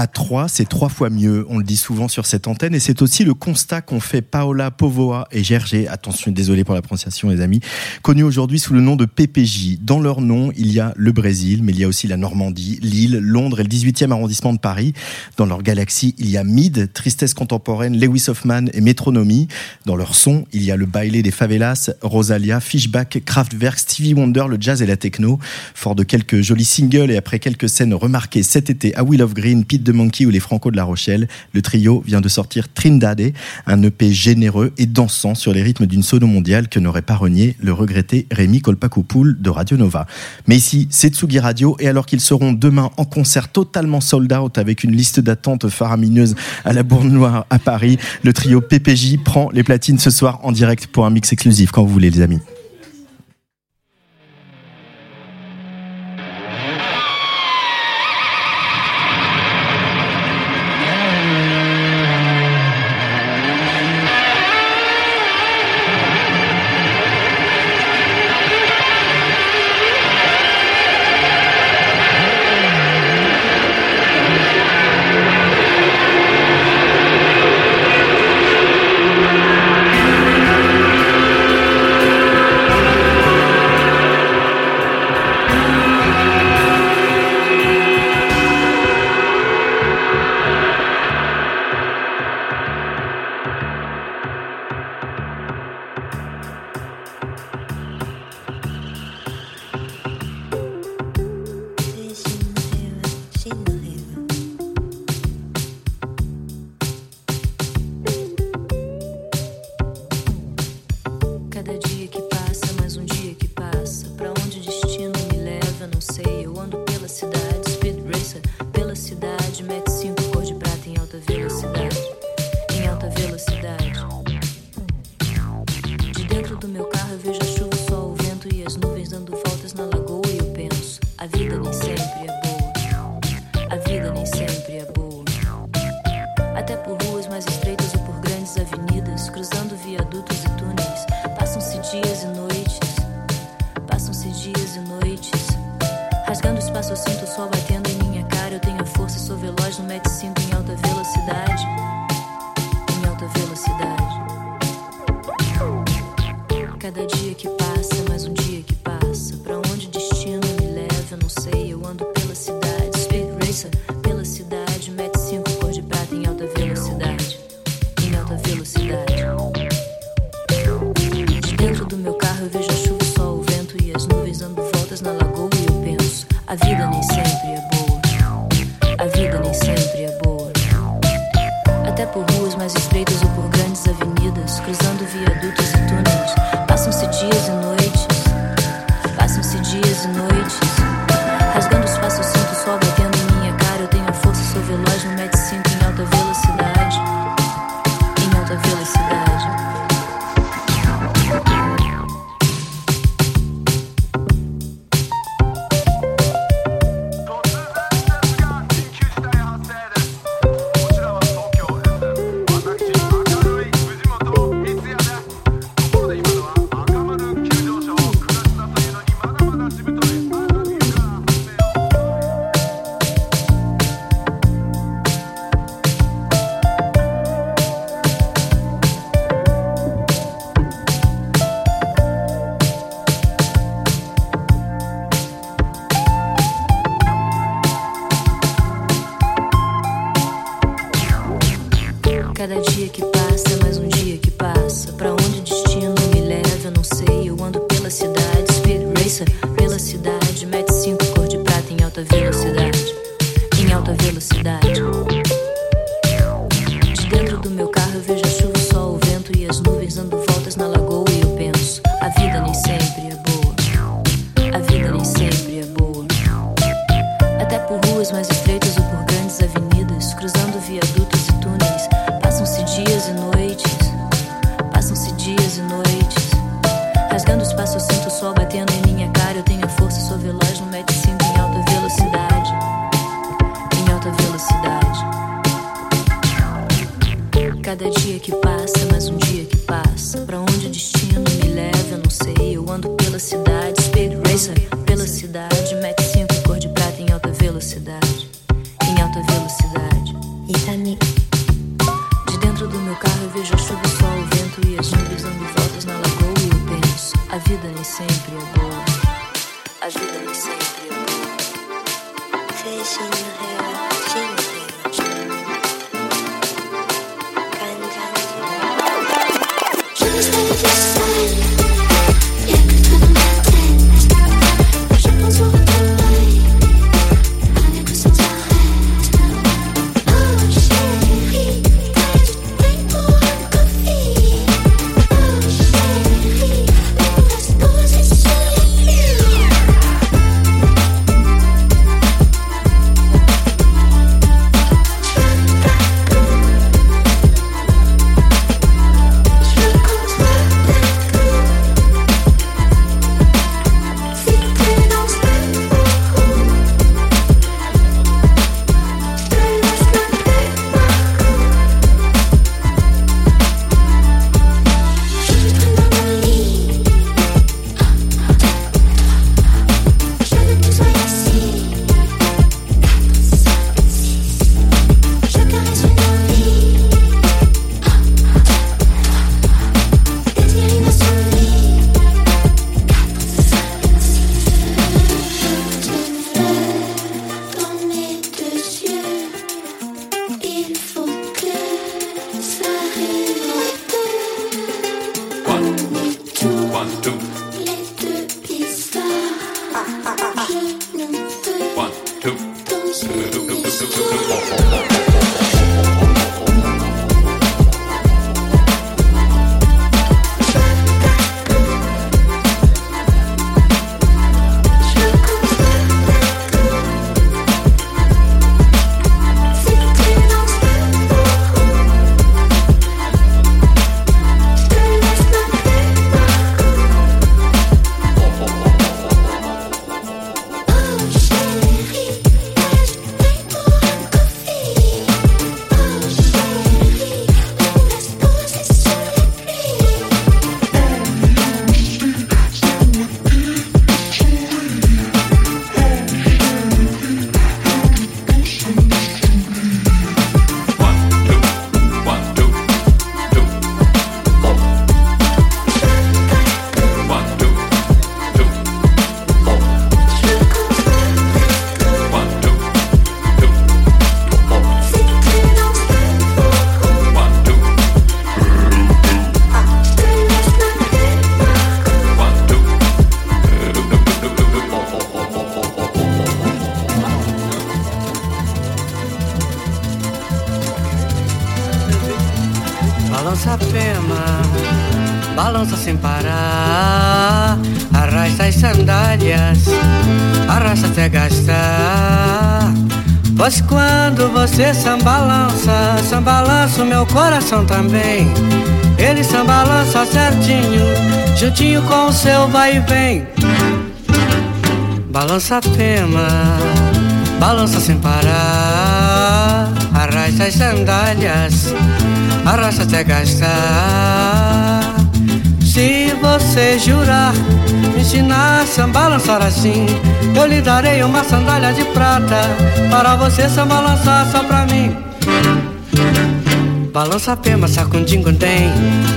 À trois, c'est trois fois mieux. On le dit souvent sur cette antenne. Et c'est aussi le constat qu'ont fait Paola Povoa et Gerger. Attention, désolé pour la prononciation, les amis. Connus aujourd'hui sous le nom de PPJ. Dans leur nom, il y a le Brésil, mais il y a aussi la Normandie, Lille, Londres et le 18e arrondissement de Paris. Dans leur galaxie, il y a Mid, Tristesse contemporaine, Lewis Hoffman et Métronomie. Dans leur son, il y a le bailé des favelas, Rosalia, Fishback, Kraftwerk, Stevie Wonder, le jazz et la techno. Fort de quelques jolis singles et après quelques scènes remarquées cet été à Will of Green, Pete Monkey ou les Franco de La Rochelle, le trio vient de sortir Trindade, un EP généreux et dansant sur les rythmes d'une sono mondiale que n'aurait pas renié le regretté Rémi Kolpakopoul de Radio Nova. Mais ici, c'est Tsugi Radio et alors qu'ils seront demain en concert totalement sold out avec une liste d'attente faramineuse à la Bourne Noire à Paris, le trio PPJ prend les platines ce soir en direct pour un mix exclusif quand vous voulez les amis. Vejo chuva, o sol, o vento e as nuvens dando voltas na lagoa e eu penso: a vida nem sempre é boa. A vida nem sempre é boa. Fishing Hill, Je também. Ele sambalança certinho, juntinho com o seu vai e vem. Balança a pema, balança sem parar. Arrasta as sandálias, arrasta até gastar. Se você jurar, me ensinar a sambalançar assim, eu lhe darei uma sandália de prata para você sambalançar só pra mim. Balança a pema, sacundindo tem,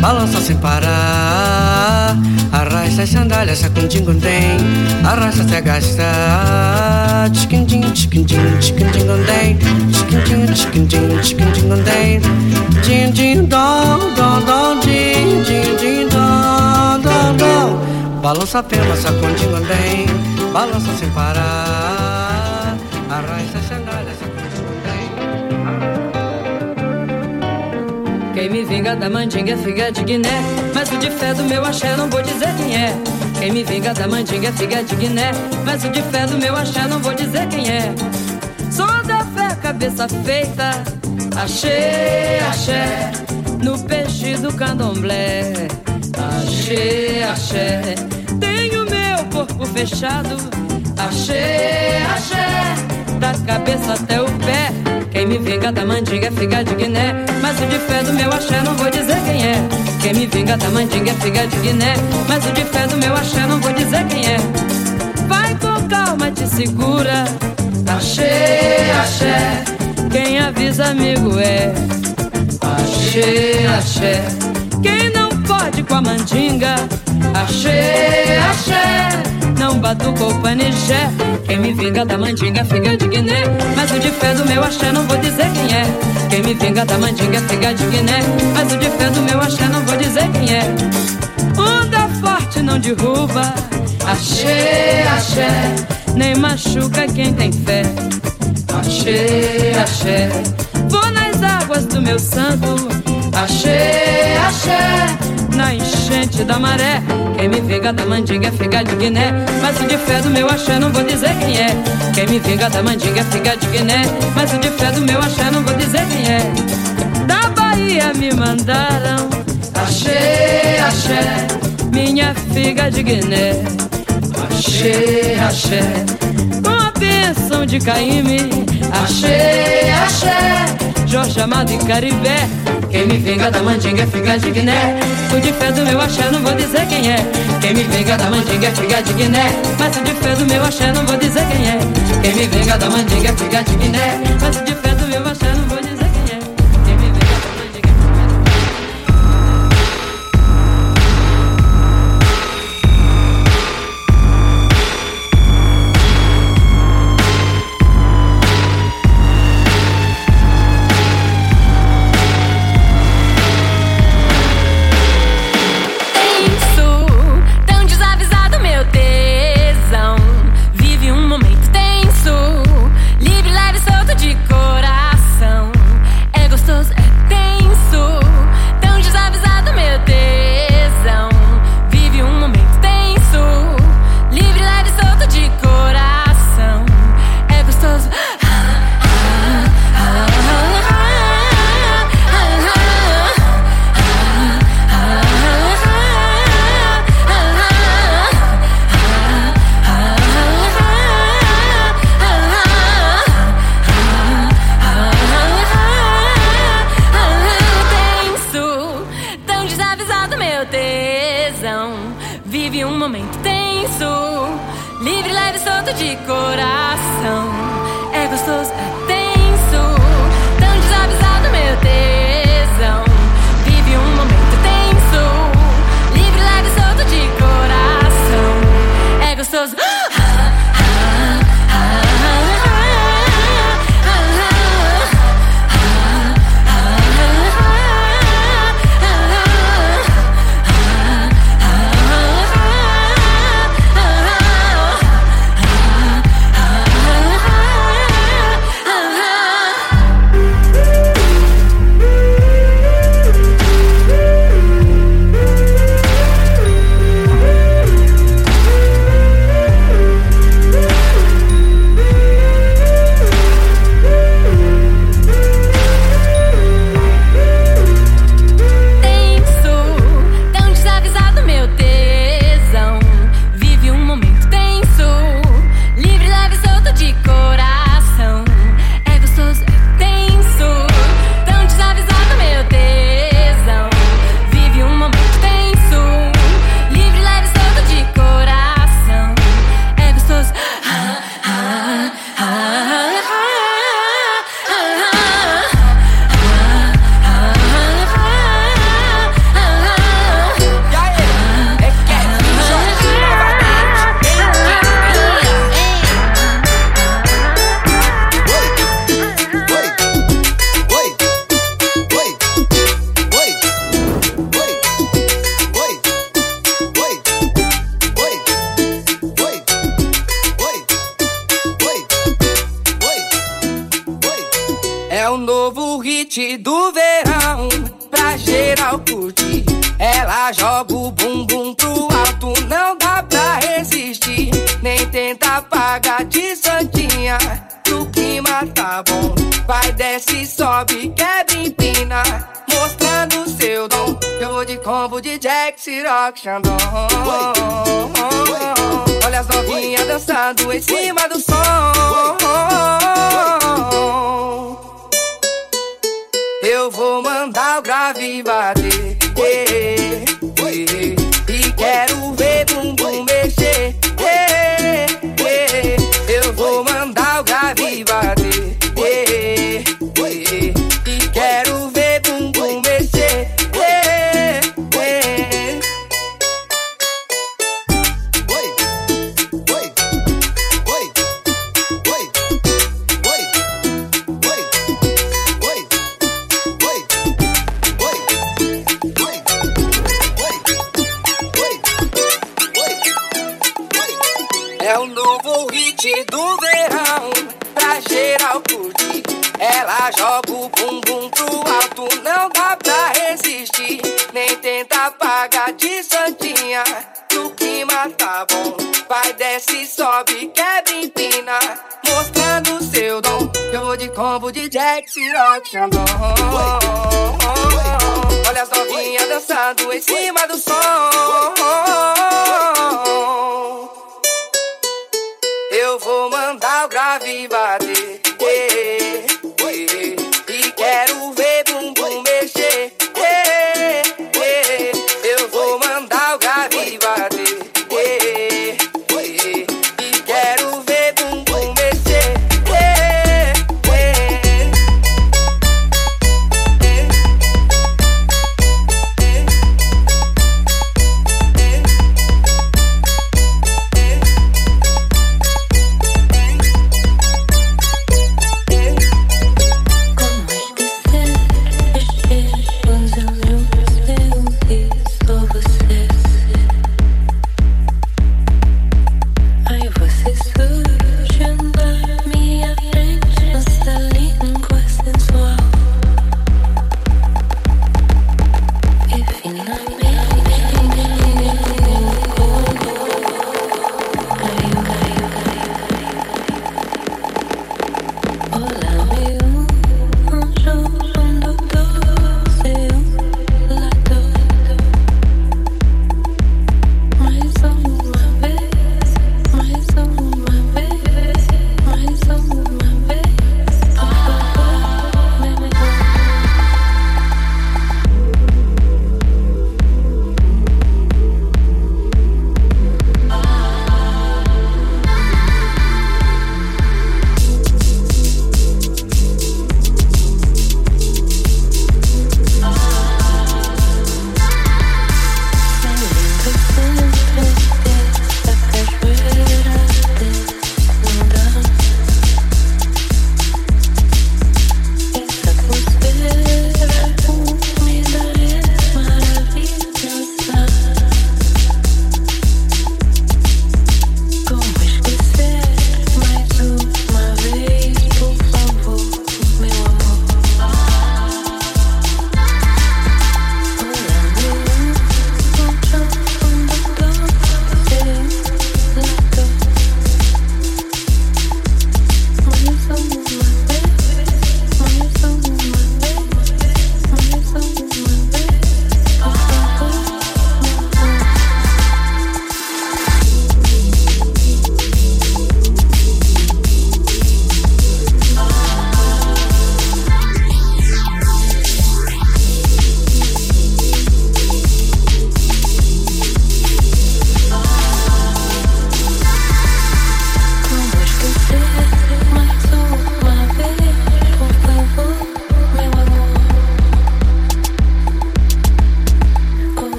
balança sem parar. Arrasta as sandálias, sacundindo tem, arrasta até gastar. Tchiquindim, tchiquindim, tchiquindim, tem, tchiquindim, tchiquindim, tchiquindim, tem. Din, din, dom, dom, dom, din, din, din, dom, dom, dom. Balança a pema, sacundindo tem, balança sem parar. Arrasta as Quem me vinga da mandinga é figa de Guiné. Mas o de fé do meu axé não vou dizer quem é. Quem me vinga da mandinga é figa de Guiné. Mas o de fé do meu axé não vou dizer quem é. Sou da fé, cabeça feita. Achei, axé. No peixe do candomblé. Achei, axé. Tenho meu corpo fechado. Achei, axé. Da cabeça até o pé. Quem me vinga da mandinga é figa de Guiné. Mas o de fé do meu axé não vou dizer quem é. Quem me vinga da mandinga é figa de Guiné. Mas o de fé do meu axé não vou dizer quem é. Vai com calma, te segura. Achei, axé. Quem avisa, amigo, é. Achei, axé. Quem não pode com a mandinga. Achei, axé. Não batuca o panijé. Quem me vinga da mandinga, figa de Guiné. Mas o de fé do meu axé não vou dizer quem é. Quem me vinga da mandinga, figa de Guiné. Mas o de fé do meu axé não vou dizer quem é. Onda forte não derruba. Achei, axé. Nem machuca quem tem fé. Achei, axé. Vou nas águas do meu santo. Achei, axé. Na enchente da maré. Quem me vinga da mandinga é figa de Guiné. Mas o de fé do meu axé não vou dizer quem é. Quem me vinga da mandinga é figa de Guiné. Mas o de fé do meu axé não vou dizer quem é. Da Bahia me mandaram. Achei, axé. Minha figa de Guiné. Achei, axé. Com a bênção de Caíme. Achei, axé. Jorge Amado e Caribé. Quem me vinga da mandinga é figa de Guiné. O de fé do meu axé não vou dizer quem é. Quem me vinga da mandinga é figa de Guiné. Mas o de fé do meu axé não vou dizer quem é. Quem me vinga da mandinga é figa de Guiné. Mas o de fé do meu axé não destruction.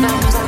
Nós vamos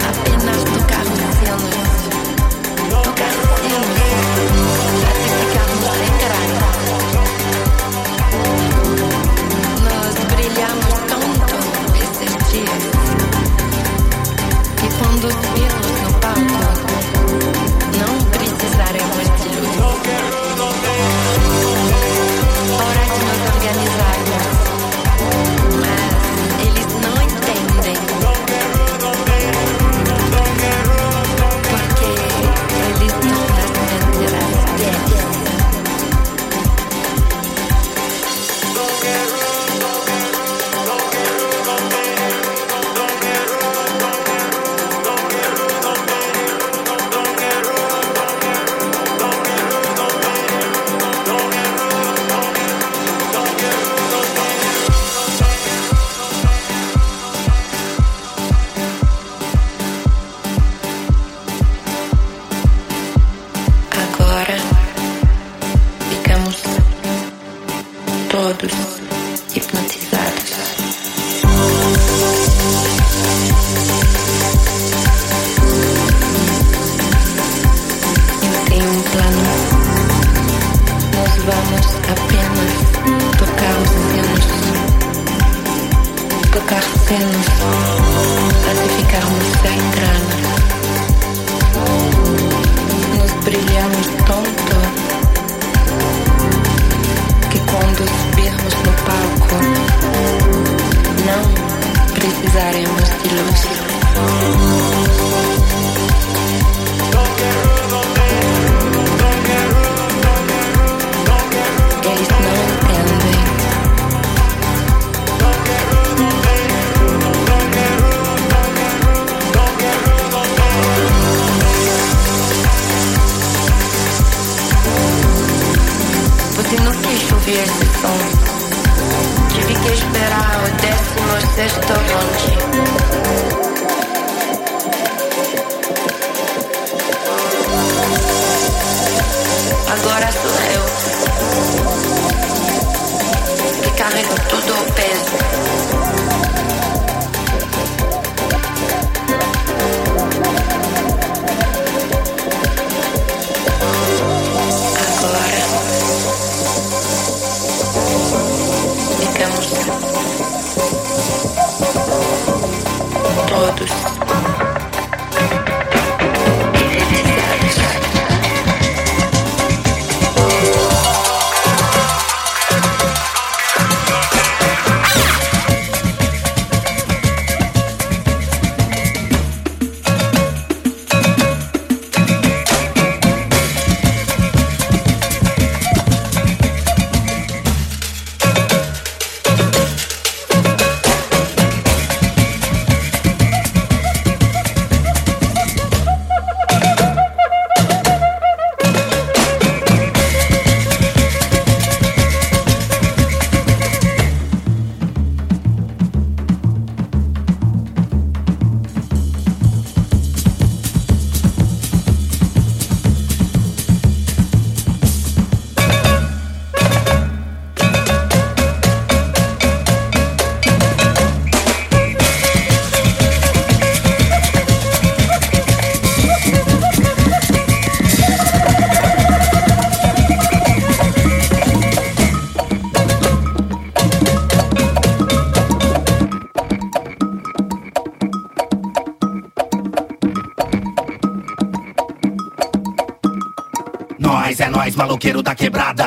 nós, maloqueiro da quebrada.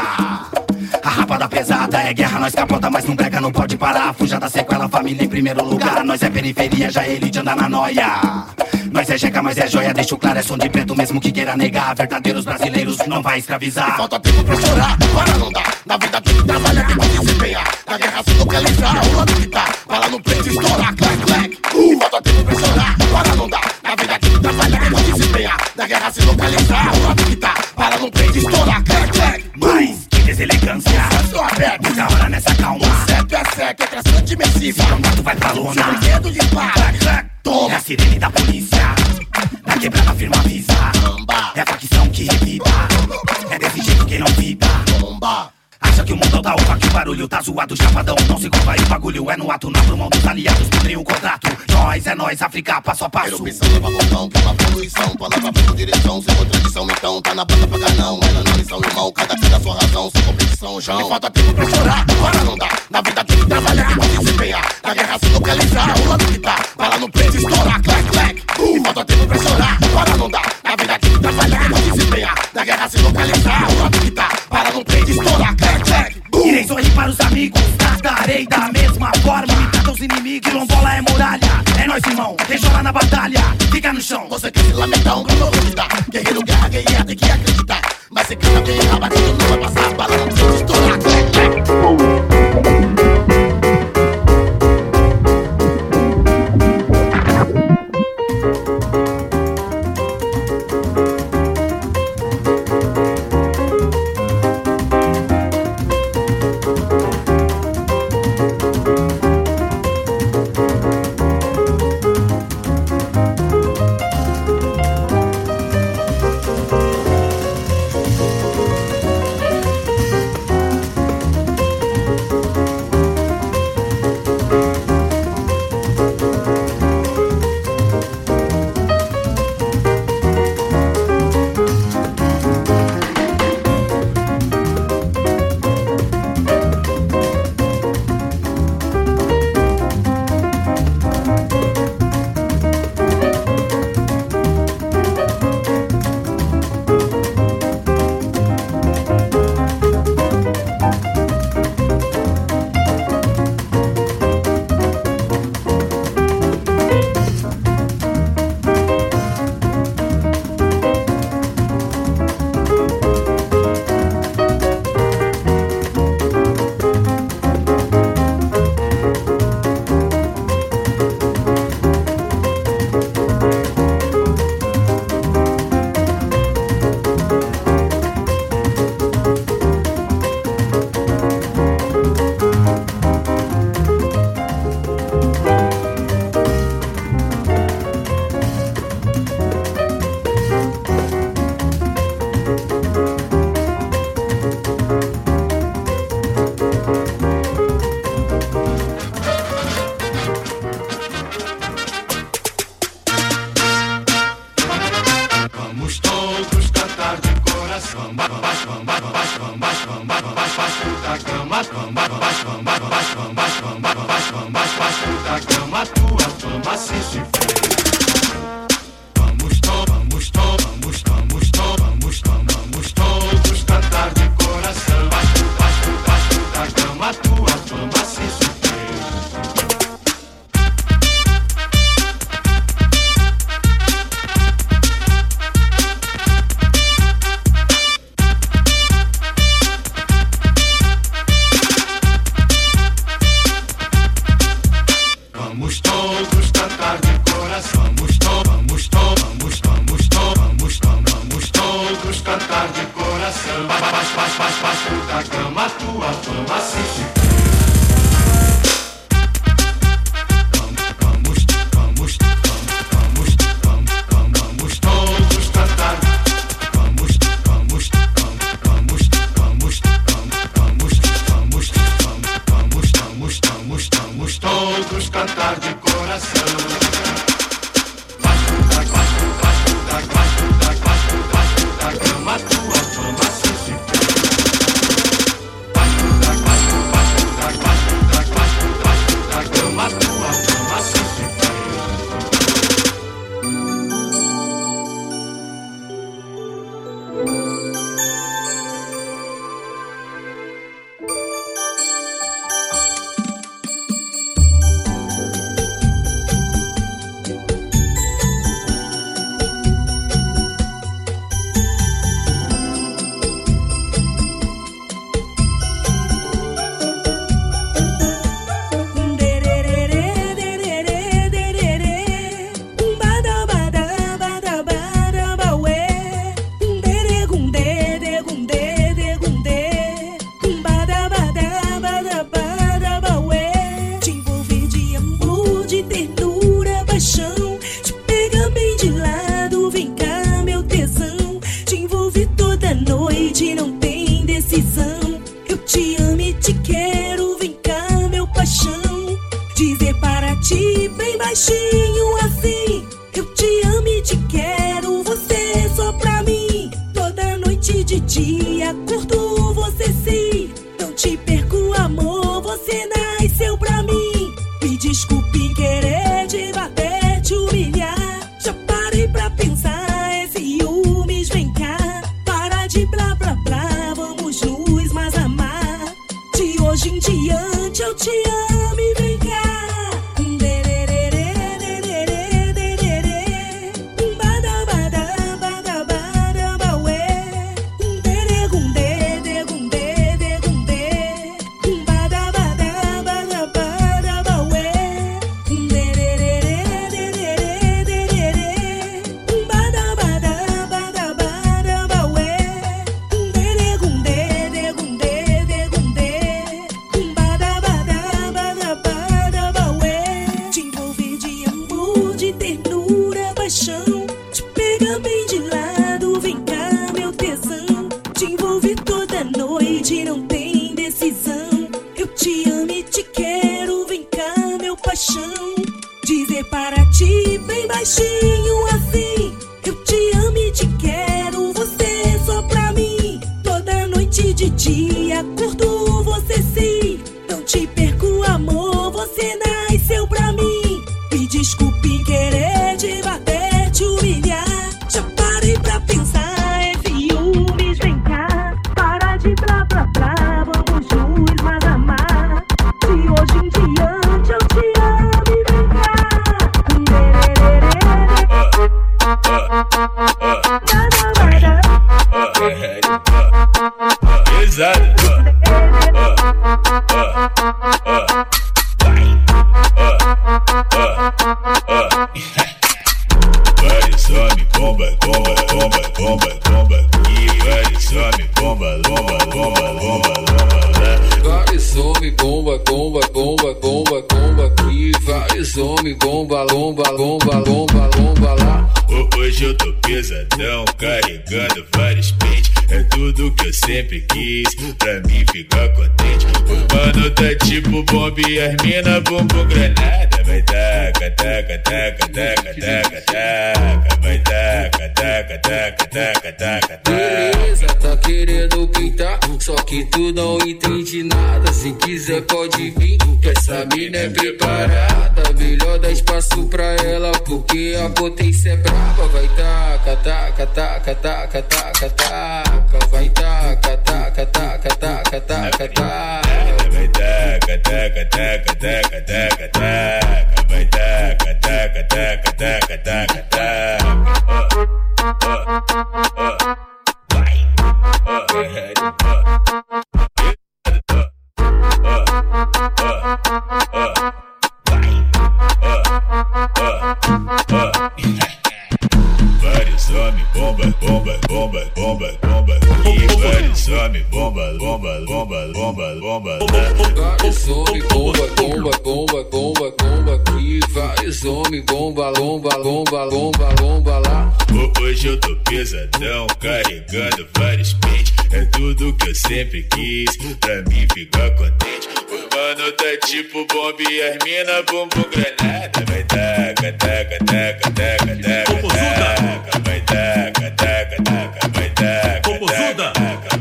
A rapada pesada é guerra, nós capota, mas não brega, não pode parar. Fuja da sequela, família em primeiro lugar. Nós é periferia, já elite anda na noia. Nós é jeca, mas é joia, deixo claro, é som de preto mesmo que queira negar. Verdadeiros brasileiros não vai escravizar. Falta tempo pra chorar, para não dar. Na vida tem que trabalhar, tem que desempenhar. Na guerra se localizar, o lado que tá. Para no preço estourar, clac, clac. E falta tempo pra chorar, para não dar. Na vida tem que trabalhar, tem que desempenhar. Na guerra se localizar, o lado que tá. No preço estourar, clac, clac. Mas que deselegância. Estou aberto, Muita hora nessa calma. certo é certo, é traçante imersiva. Se andar, tu vai pra lona. Seu brinquedo dispara, clac. É toma. a sirene da polícia. Na quebrada firma avisa. É a facção que revida. Acha que o mundo tá opa, que o barulho tá zoado, chapadão. Não se aí, o bagulho é no ato. Na mão dos aliados, cumprem o contrato. Nós é nós, África, passo a passo. Erupção leva que é uma poluição. Palavra por direção, sem contradição. Então tá na banda pra não. É na lição, irmão. Cada dia da sua razão, sem competição, João. E falta tempo pra chorar, para não dar. Na vida tem que trabalhar, tem que desempenhar. Na guerra se localizar, o lado que tá. Para no preço estourar, clac, clac. E falta tempo pra chorar, para não dar. Na vida tem que trabalhar, tem que desempenhar. Na guerra se localizar, o lado que tá. Para no preço estourar, clac, clac. Irei sorrir para os amigos, tratarei da mesma forma. Me tratam os inimigos, quilombola é muralha. É nós, irmão, chora na batalha, fica no chão. Você quer se lamentar, um grande lutar. Guerreiro, guerra, guerrear, tem que acreditar. Mas se vez errar, batido não vai passar. Bala baixinho assim. mina bumbum granada, vai taca, taca, taca, taca, taca. Composuda. Vai taca, taca, taca, vai taca. Zuda,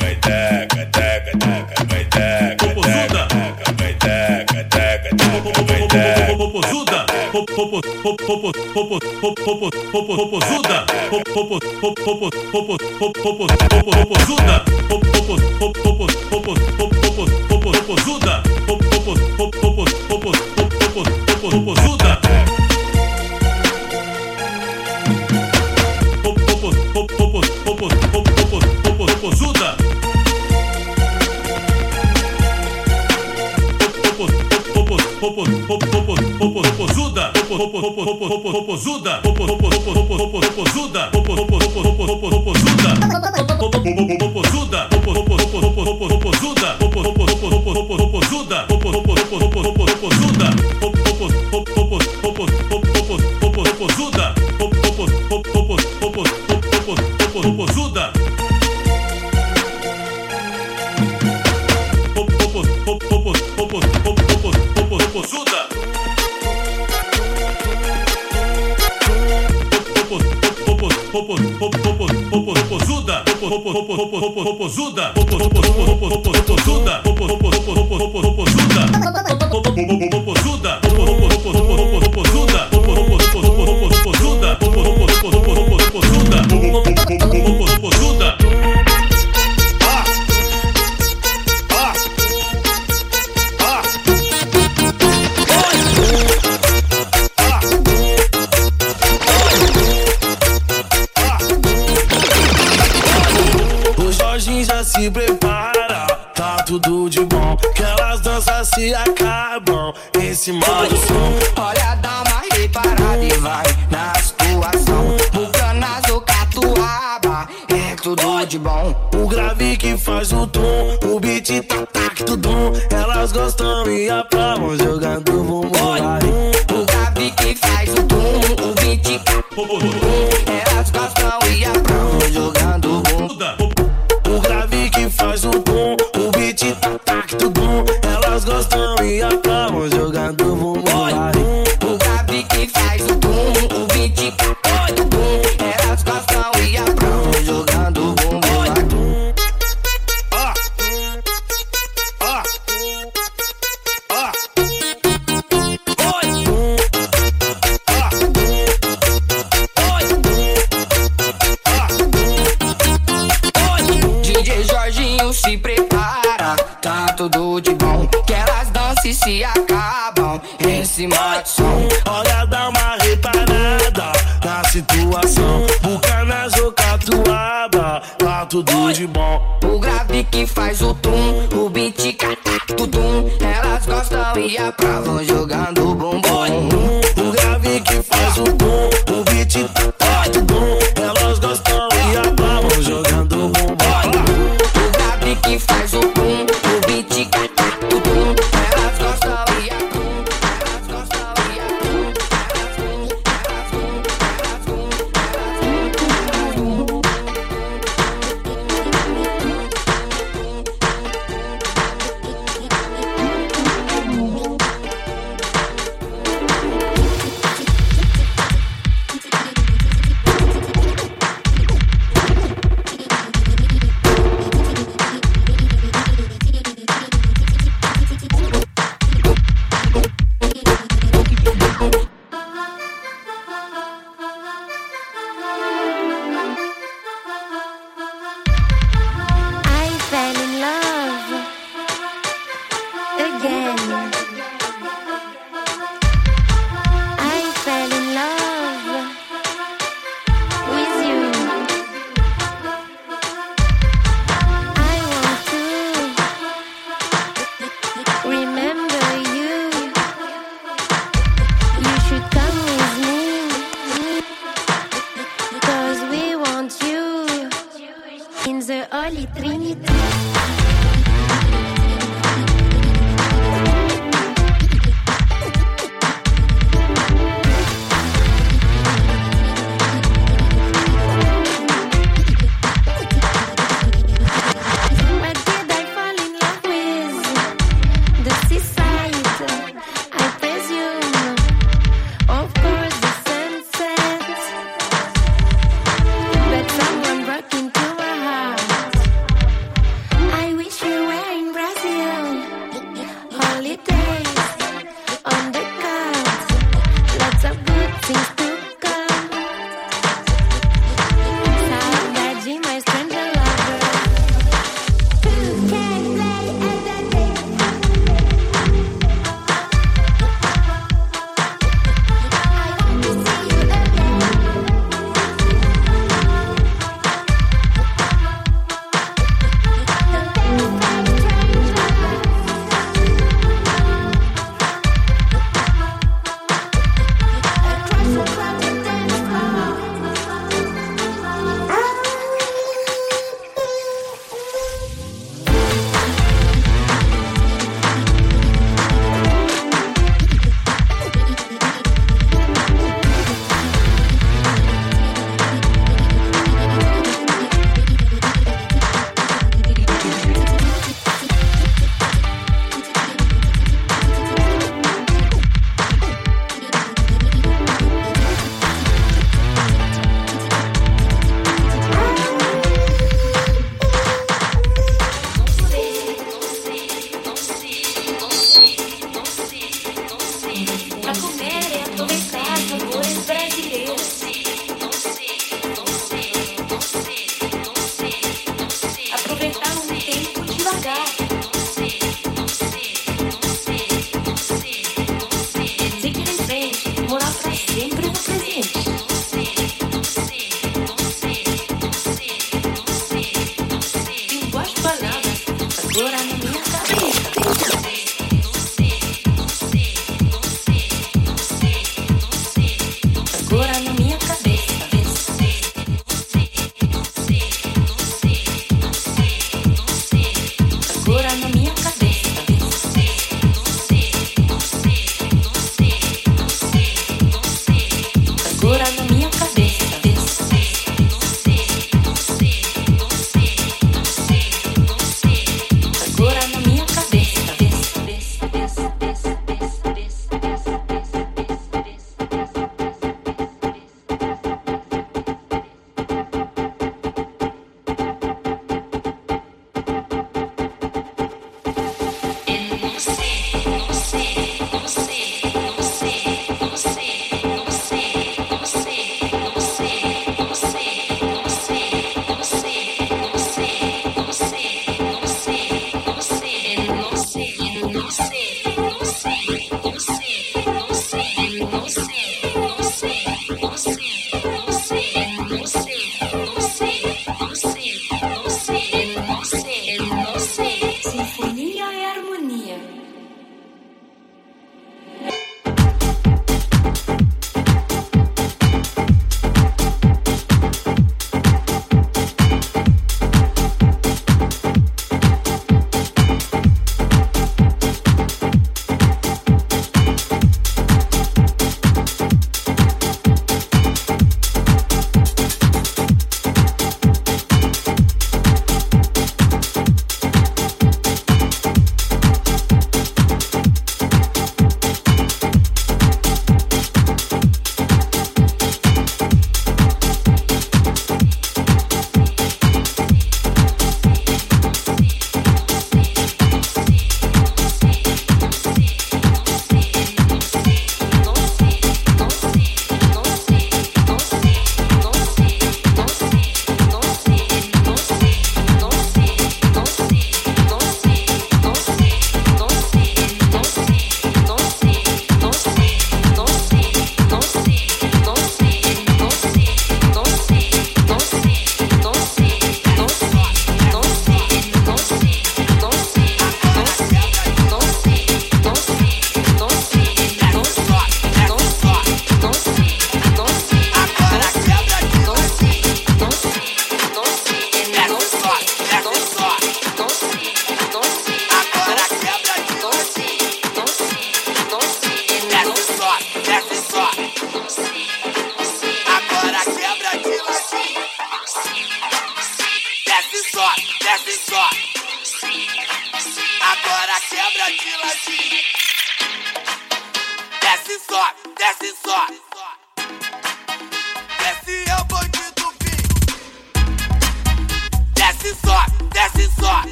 Vai taca, taca, taca, vai taca. Composuda. Vai taca, taca, taca, vai taca. Composuda. Popozuda, popozuda, popozuda, popozuda popozuda. Popozuda. Popozuda. Popozuda. Popozuda. Popozuda. Popozuda popos popozuda, popozuda, popozuda, popozuda, popozuda, tac, tac, tudo, tudum. Elas gostam e aplamam jogando bumbum. Oi, o Gabi que faz o tum, o 20 tudum.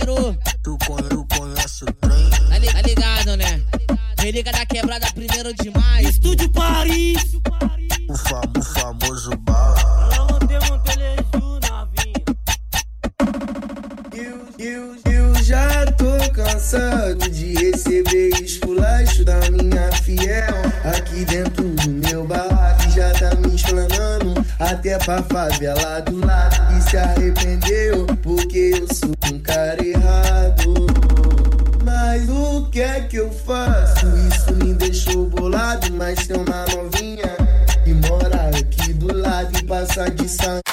parceiro. Tu conhece o trem. Tá, tá ligado, né? Religa da quebrada, primeiro de maio. Estúdio Paris. O, fam o famoso bar. Eu, já tô cansado de receber esculacho da minha fiel aqui dentro do meu bar já tá me explanando até pra favela do lado e se arrependeu porque eu de sangue.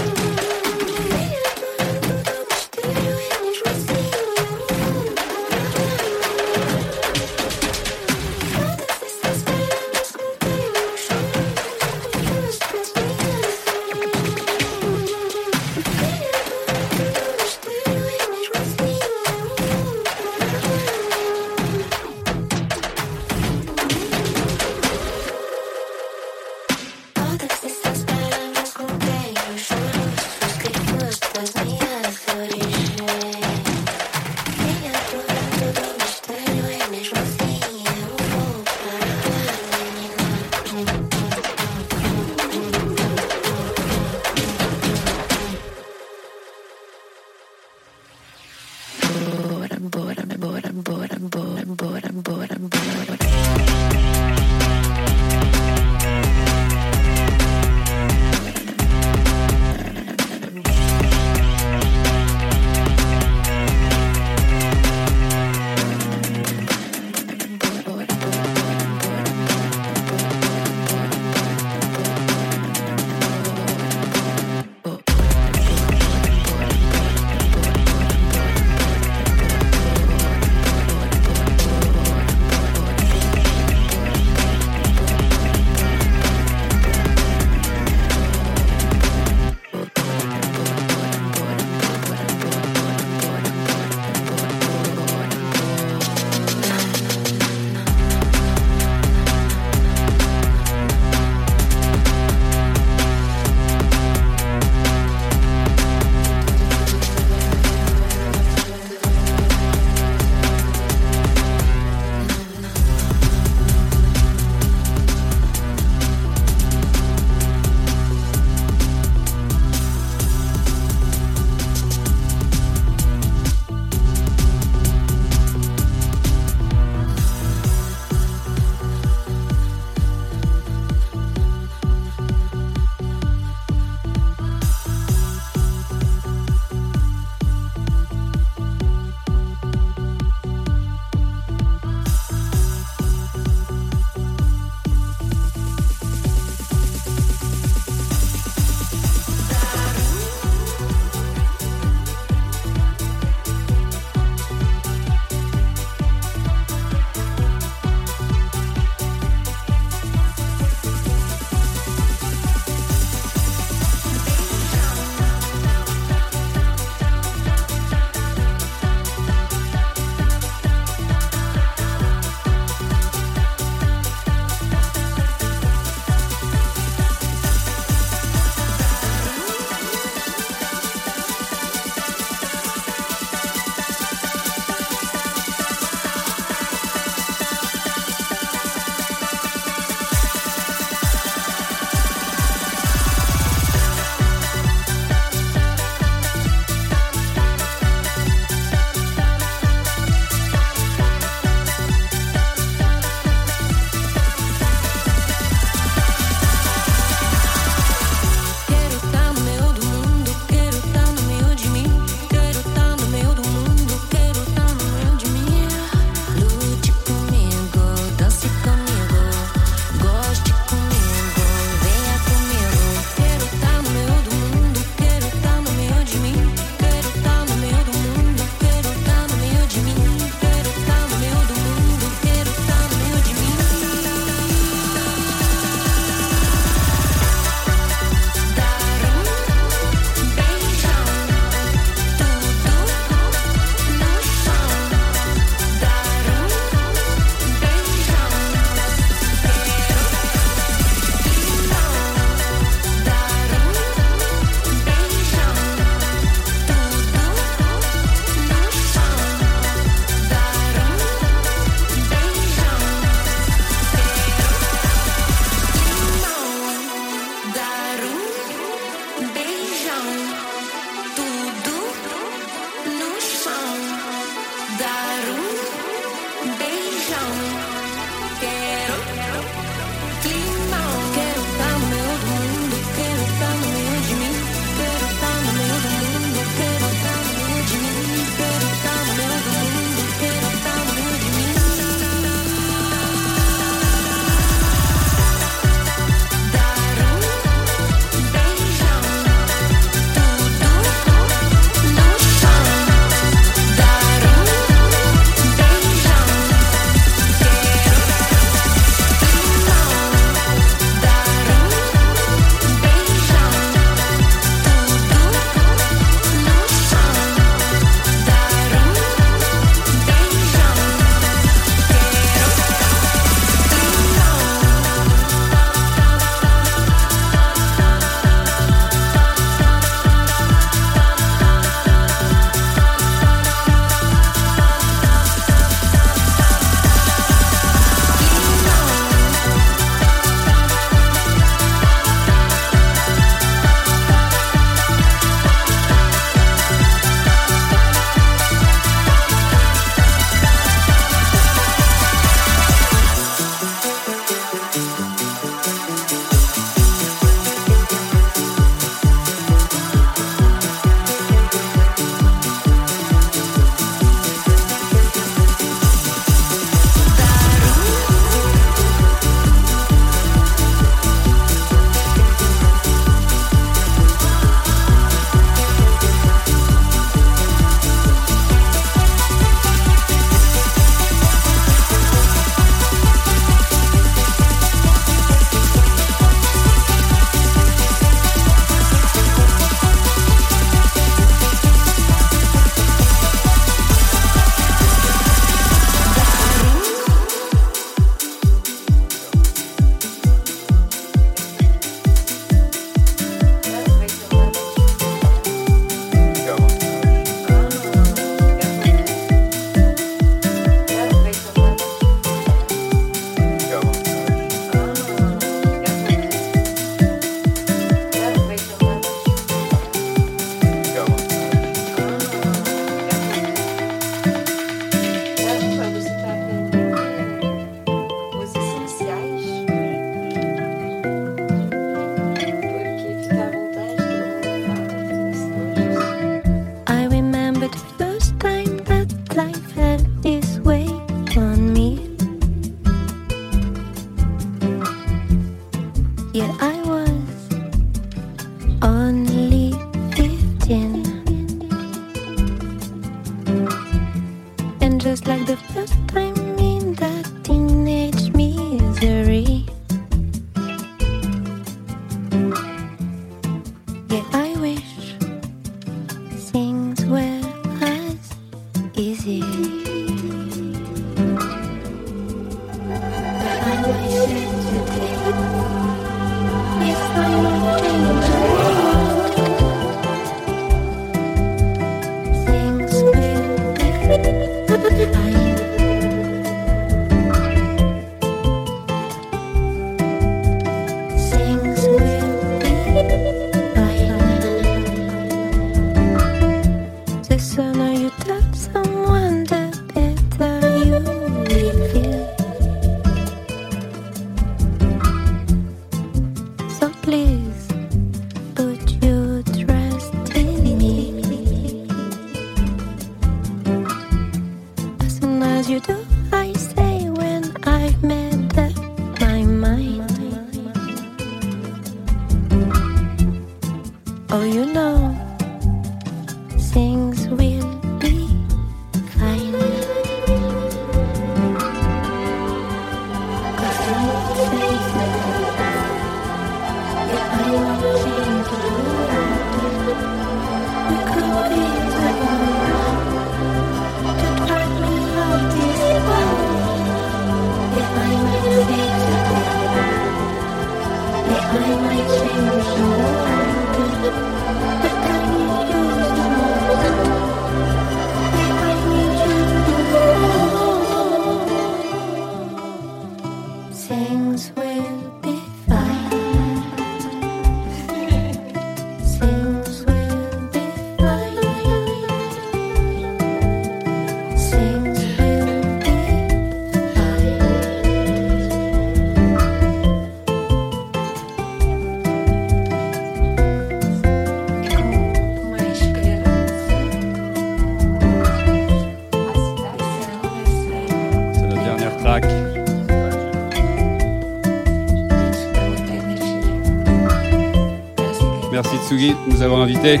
Tsugi de nous avoir invités.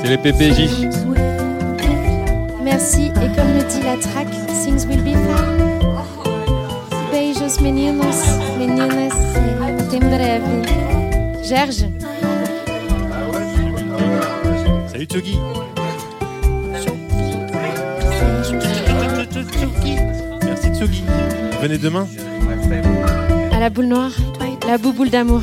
C'est les PPJ. Merci, et comme le dit la track, Things Will Be Fine. Beijos, meninos, meninas, até breve. Gerge. Salut Tsugi. Merci Tsugi. Venez demain. À la boule noire, la bouboule d'amour.